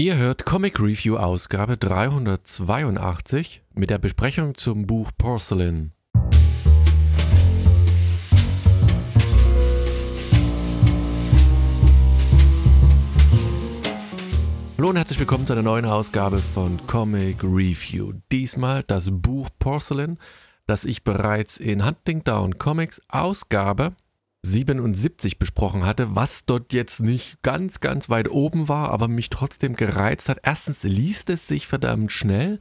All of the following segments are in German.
Ihr hört Comic Review Ausgabe 382 mit der Besprechung zum Buch Porcelain. Hallo und herzlich willkommen zu einer neuen Ausgabe von Comic Review. Diesmal das Buch Porcelain, das ich bereits in Hunting Down Comics Ausgabe 77 besprochen hatte, was dort jetzt nicht ganz, ganz weit oben war, aber mich trotzdem gereizt hat. Erstens liest es sich verdammt schnell.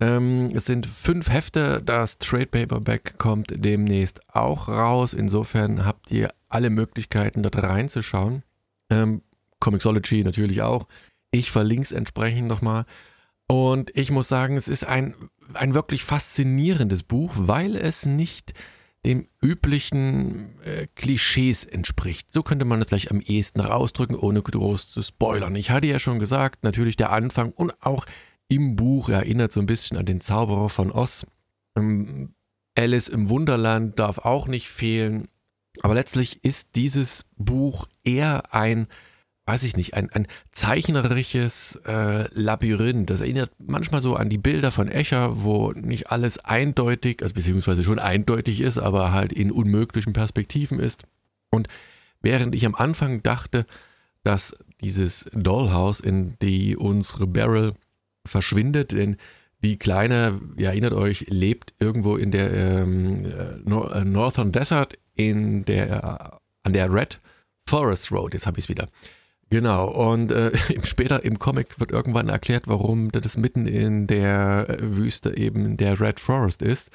Ähm, es sind fünf Hefte, das Trade Paperback kommt demnächst auch raus. Insofern habt ihr alle Möglichkeiten, dort reinzuschauen. Ähm, Comixology natürlich auch. Ich verlinke es entsprechend nochmal. Und ich muss sagen, es ist ein, ein wirklich faszinierendes Buch, weil es nicht den üblichen äh, Klischees entspricht. So könnte man es vielleicht am ehesten ausdrücken, ohne groß zu spoilern. Ich hatte ja schon gesagt, natürlich der Anfang und auch im Buch erinnert so ein bisschen an den Zauberer von Oz. Ähm, Alice im Wunderland darf auch nicht fehlen. Aber letztlich ist dieses Buch eher ein weiß ich nicht, ein, ein zeichnerisches äh, Labyrinth. Das erinnert manchmal so an die Bilder von Escher, wo nicht alles eindeutig, also beziehungsweise schon eindeutig ist, aber halt in unmöglichen Perspektiven ist. Und während ich am Anfang dachte, dass dieses Dollhouse, in die unsere Barrel verschwindet, denn die Kleine, ihr erinnert euch, lebt irgendwo in der ähm, äh, Northern Desert in der, an der Red Forest Road, jetzt habe ich es wieder. Genau, und äh, später im Comic wird irgendwann erklärt, warum das mitten in der äh, Wüste eben der Red Forest ist.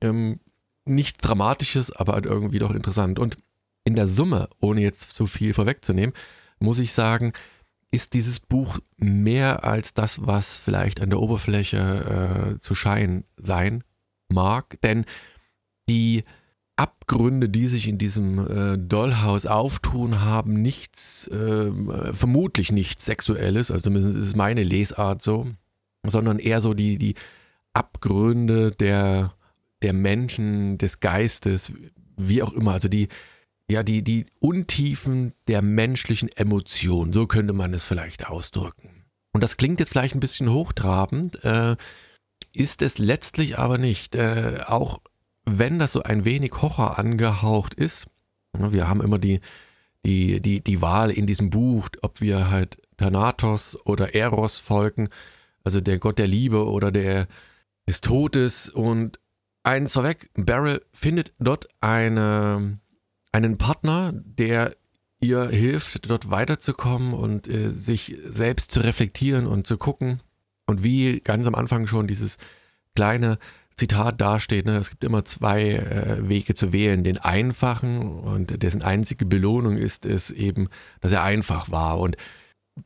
Ähm, nichts Dramatisches, aber halt irgendwie doch interessant. Und in der Summe, ohne jetzt zu viel vorwegzunehmen, muss ich sagen, ist dieses Buch mehr als das, was vielleicht an der Oberfläche äh, zu scheinen sein mag. Denn die Abgründe, die sich in diesem äh, Dollhaus auftun, haben nichts, äh, vermutlich nichts Sexuelles, also zumindest ist meine Lesart so, sondern eher so die, die Abgründe der, der Menschen, des Geistes, wie auch immer, also die, ja, die, die Untiefen der menschlichen Emotion, so könnte man es vielleicht ausdrücken. Und das klingt jetzt vielleicht ein bisschen hochtrabend, äh, ist es letztlich aber nicht. Äh, auch wenn das so ein wenig Horror angehaucht ist, ne, wir haben immer die, die, die, die Wahl in diesem Buch, ob wir halt Thanatos oder Eros folgen, also der Gott der Liebe oder der des Todes. Und eins vorweg, Beryl findet dort eine, einen Partner, der ihr hilft, dort weiterzukommen und äh, sich selbst zu reflektieren und zu gucken. Und wie ganz am Anfang schon dieses kleine Zitat dasteht, ne, es gibt immer zwei äh, Wege zu wählen. Den einfachen und dessen einzige Belohnung ist es eben, dass er einfach war. Und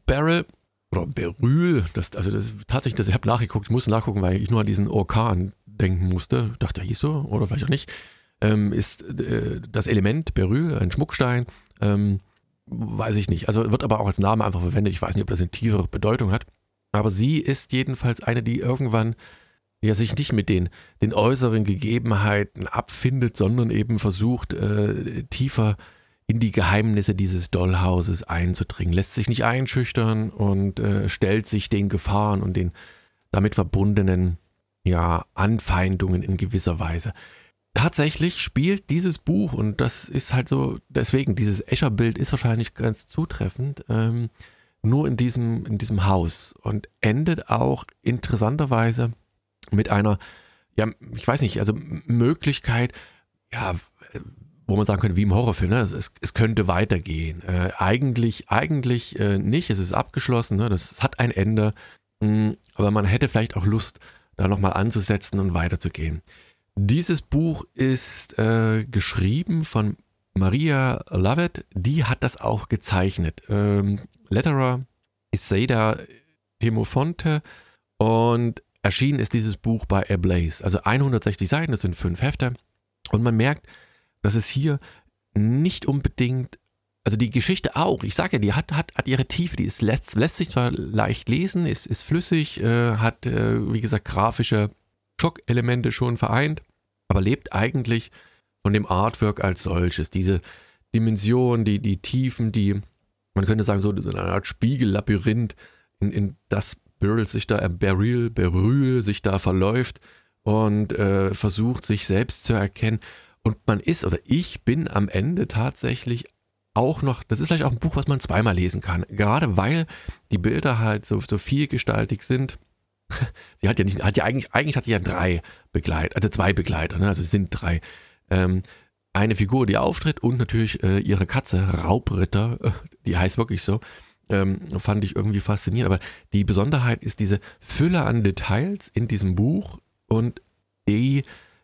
Beryl oder Beryl, das, also das tatsächlich, das, ich habe nachgeguckt, ich musste nachgucken, weil ich nur an diesen Orkan denken musste. Dachte, er hieß so, oder vielleicht auch nicht. Ähm, ist äh, das Element Beryl, ein Schmuckstein, ähm, weiß ich nicht. Also wird aber auch als Name einfach verwendet. Ich weiß nicht, ob das eine tiefere Bedeutung hat. Aber sie ist jedenfalls eine, die irgendwann ja sich nicht mit den, den äußeren Gegebenheiten abfindet, sondern eben versucht, äh, tiefer in die Geheimnisse dieses Dollhauses einzudringen, lässt sich nicht einschüchtern und äh, stellt sich den Gefahren und den damit verbundenen ja, Anfeindungen in gewisser Weise. Tatsächlich spielt dieses Buch, und das ist halt so, deswegen, dieses Escher-Bild ist wahrscheinlich ganz zutreffend, ähm, nur in diesem, in diesem Haus und endet auch interessanterweise mit einer, ja, ich weiß nicht, also Möglichkeit, ja, wo man sagen könnte, wie im Horrorfilm, ne? es, es könnte weitergehen. Äh, eigentlich, eigentlich äh, nicht, es ist abgeschlossen, ne? das hat ein Ende, mh, hm, aber man hätte vielleicht auch Lust, da nochmal anzusetzen und weiterzugehen. Dieses Buch ist äh, geschrieben von Maria Lovett, die hat das auch gezeichnet. Ähm, Letterer ist Seda Temofonte und Erschienen ist dieses Buch bei Ablaze. Also 160 Seiten, das sind fünf Hefte. Und man merkt, dass es hier nicht unbedingt, also die Geschichte auch, ich sage ja, die hat, hat, hat ihre Tiefe, die ist, lässt, lässt sich zwar leicht lesen, ist, ist flüssig, äh, hat, äh, wie gesagt, grafische Schockelemente schon vereint, aber lebt eigentlich von dem Artwork als solches. Diese Dimension, die, die Tiefen, die, man könnte sagen, so eine Art Spiegellabyrinth, in, in das Beryl sich da, äh, Beryl, Beryl sich da verläuft und äh, versucht, sich selbst zu erkennen. Und man ist, oder ich bin am Ende tatsächlich auch noch, das ist vielleicht auch ein Buch, was man zweimal lesen kann. Gerade weil die Bilder halt so, so vielgestaltig sind. sie hat ja nicht, hat ja eigentlich, eigentlich hat sie ja drei Begleiter, also zwei Begleiter, ne? also es sind drei. Ähm, eine Figur, die auftritt und natürlich äh, ihre Katze, Raubritter, die heißt wirklich so, ähm, fand ich irgendwie faszinierend. Aber die Besonderheit ist diese Fülle an Details in diesem Buch und die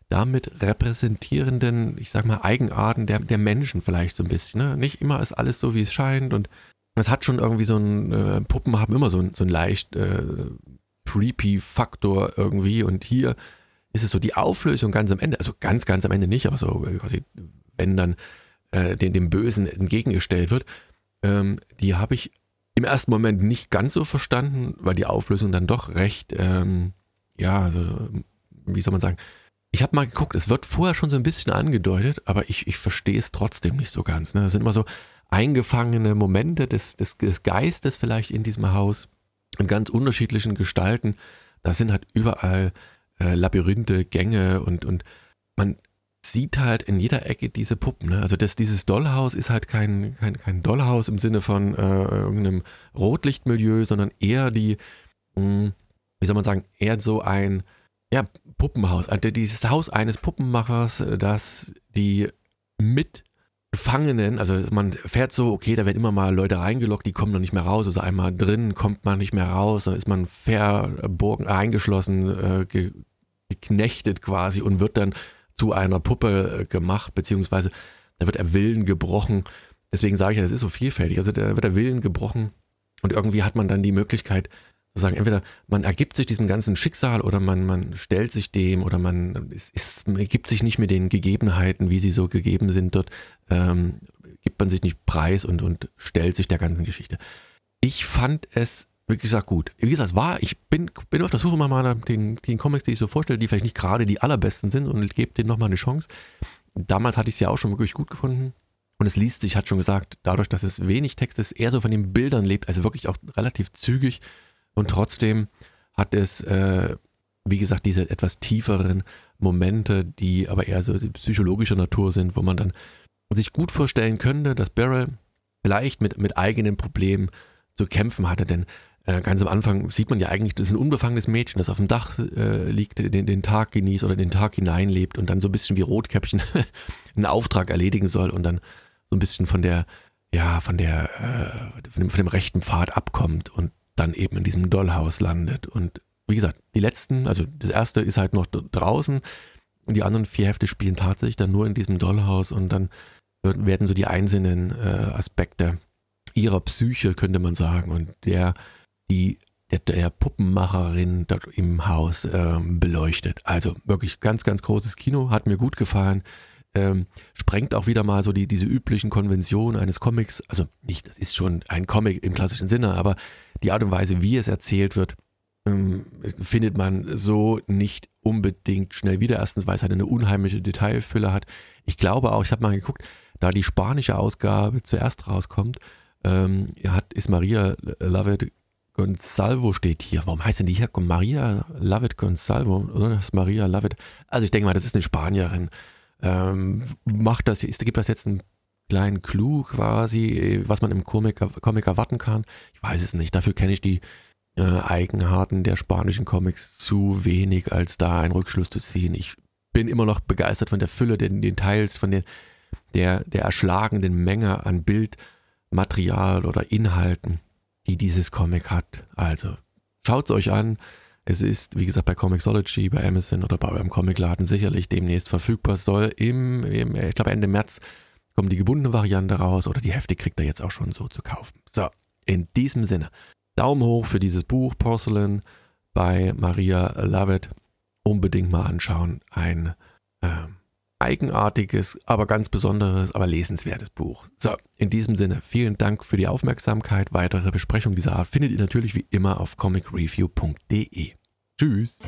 damit repräsentierenden, ich sag mal, Eigenarten der, der Menschen vielleicht so ein bisschen. Ne? Nicht immer ist alles so, wie es scheint und es hat schon irgendwie so ein, äh, Puppen haben immer so ein, so ein leicht äh, creepy Faktor irgendwie und hier ist es so die Auflösung ganz am Ende, also ganz, ganz am Ende nicht, aber so äh, quasi, wenn dann äh, dem, dem Bösen entgegengestellt wird, ähm, die habe ich im ersten Moment nicht ganz so verstanden, weil die Auflösung dann doch recht, ähm, ja, also, wie soll man sagen, ich habe mal geguckt, es wird vorher schon so ein bisschen angedeutet, aber ich, ich verstehe es trotzdem nicht so ganz. Ne? Das sind immer so eingefangene Momente des, des, des Geistes vielleicht in diesem Haus in ganz unterschiedlichen Gestalten. Da sind halt überall äh, Labyrinthe, Gänge und, und man sieht halt in jeder Ecke diese Puppen. Ne? Also das, dieses Dollhaus ist halt kein, kein, kein Dollhaus im Sinne von äh, irgendeinem Rotlichtmilieu, sondern eher die, mh, hm, wie soll man sagen, eher so ein ja, Puppenhaus, also dieses Haus eines Puppenmachers, das die Mitgefangenen, also man fährt so, okay, da werden immer mal Leute reingelockt, die kommen noch nicht mehr raus, also einmal drin kommt man nicht mehr raus, dann ist man verborgen, eingeschlossen, äh, geknechtet quasi und wird dann zu einer Puppe äh, gemacht, beziehungsweise da wird der Willen gebrochen. Deswegen sage ich ja, es ist so vielfältig. Also da wird der Willen gebrochen und irgendwie hat man dann die Möglichkeit, sozusagen entweder man ergibt sich diesem ganzen Schicksal oder man, man stellt sich dem oder man ergibt sich nicht mit den Gegebenheiten, wie sie so gegeben sind dort, ähm, gibt man sich nicht preis und, und stellt sich der ganzen Geschichte. Ich fand es wie gesagt gut. Wie gesagt, es war, ich bin, bin auf der Suche mal nach den, den Comics, die ich so vorstelle, die vielleicht nicht gerade die allerbesten sind und gebe denen nochmal eine Chance. Damals hatte ich es ja auch schon wirklich gut gefunden. Und es liest sich, hat schon gesagt, dadurch, dass es wenig Text ist, eher so von den Bildern lebt, also wirklich auch relativ zügig und trotzdem hat es, äh, wie gesagt, diese etwas tieferen Momente, die aber eher so psychologischer Natur sind, wo man dann sich gut vorstellen könnte, dass Beryl vielleicht mit, mit eigenen Problemen zu kämpfen hatte. Denn äh, ganz am Anfang sieht man ja eigentlich, das ist ein unbefangenes Mädchen, das auf dem Dach äh, liegt, den, den Tag genießt oder den Tag hineinlebt und dann so ein bisschen wie Rotkäppchen einen Auftrag erledigen soll und dann so ein bisschen von der, ja, von der, äh, von, dem, von dem rechten Pfad abkommt und dann eben in diesem Dollhaus landet. Und wie gesagt, die letzten, also das erste ist halt noch draußen und die anderen vier Hefte spielen tatsächlich dann nur in diesem Dollhaus und dann werden so die einzelnen äh, Aspekte ihrer Psyche, könnte man sagen, und der, die, der, der Puppenmacherin dort im Haus ähm, beleuchtet. Also wirklich ganz, ganz großes Kino, hat mir gut gefallen ähm, sprengt auch wieder mal so die, diese üblichen Konventionen eines Comics. Also nicht, das ist schon ein Comic im klassischen Sinne, aber die Art und Weise, wie es erzählt wird, ähm, findet man so nicht unbedingt schnell wieder. Erstens, weil es halt eine unheimliche Detailfülle hat. Ich glaube auch, ich habe mal geguckt, da die spanische Ausgabe zuerst rauskommt, ähm, hat, ist Maria Lovett Gonsalvo steht hier. Warum heißt denn die hier? Maria Lovett Gonsalvo, ist Maria Lovett. Also ich denke mal, das ist eine Spanierin ähm, macht das, ist, gibt das jetzt einen kleinen Clou quasi, was man im Comic, Comic erwarten kann? Ich weiß es nicht. Dafür kenne ich die äh, Eigenarten der spanischen Comics zu wenig, als da einen Rückschluss zu ziehen. Ich bin immer noch begeistert von der Fülle, den Details, von den, der, der erschlagenden Menge an Bildmaterial oder Inhalten, die dieses Comic hat. Also schaut es euch an. Es ist, wie gesagt, bei Comixology, bei Amazon oder bei eurem Comicladen sicherlich demnächst verfügbar. Es soll im, im, ich glaube Ende März kommt die gebundene Variante raus oder die Hefte kriegt ihr jetzt auch schon so zu kaufen. So, in diesem Sinne, Daumen hoch für dieses Buch Porcelain bei Maria Lovett. Unbedingt mal anschauen. Ein äh, eigenartiges, aber ganz besonderes, aber lesenswertes Buch. So, in diesem Sinne, vielen Dank für die Aufmerksamkeit. Weitere Besprechungen dieser Art findet ihr natürlich wie immer auf comicreview.de. Tschüss.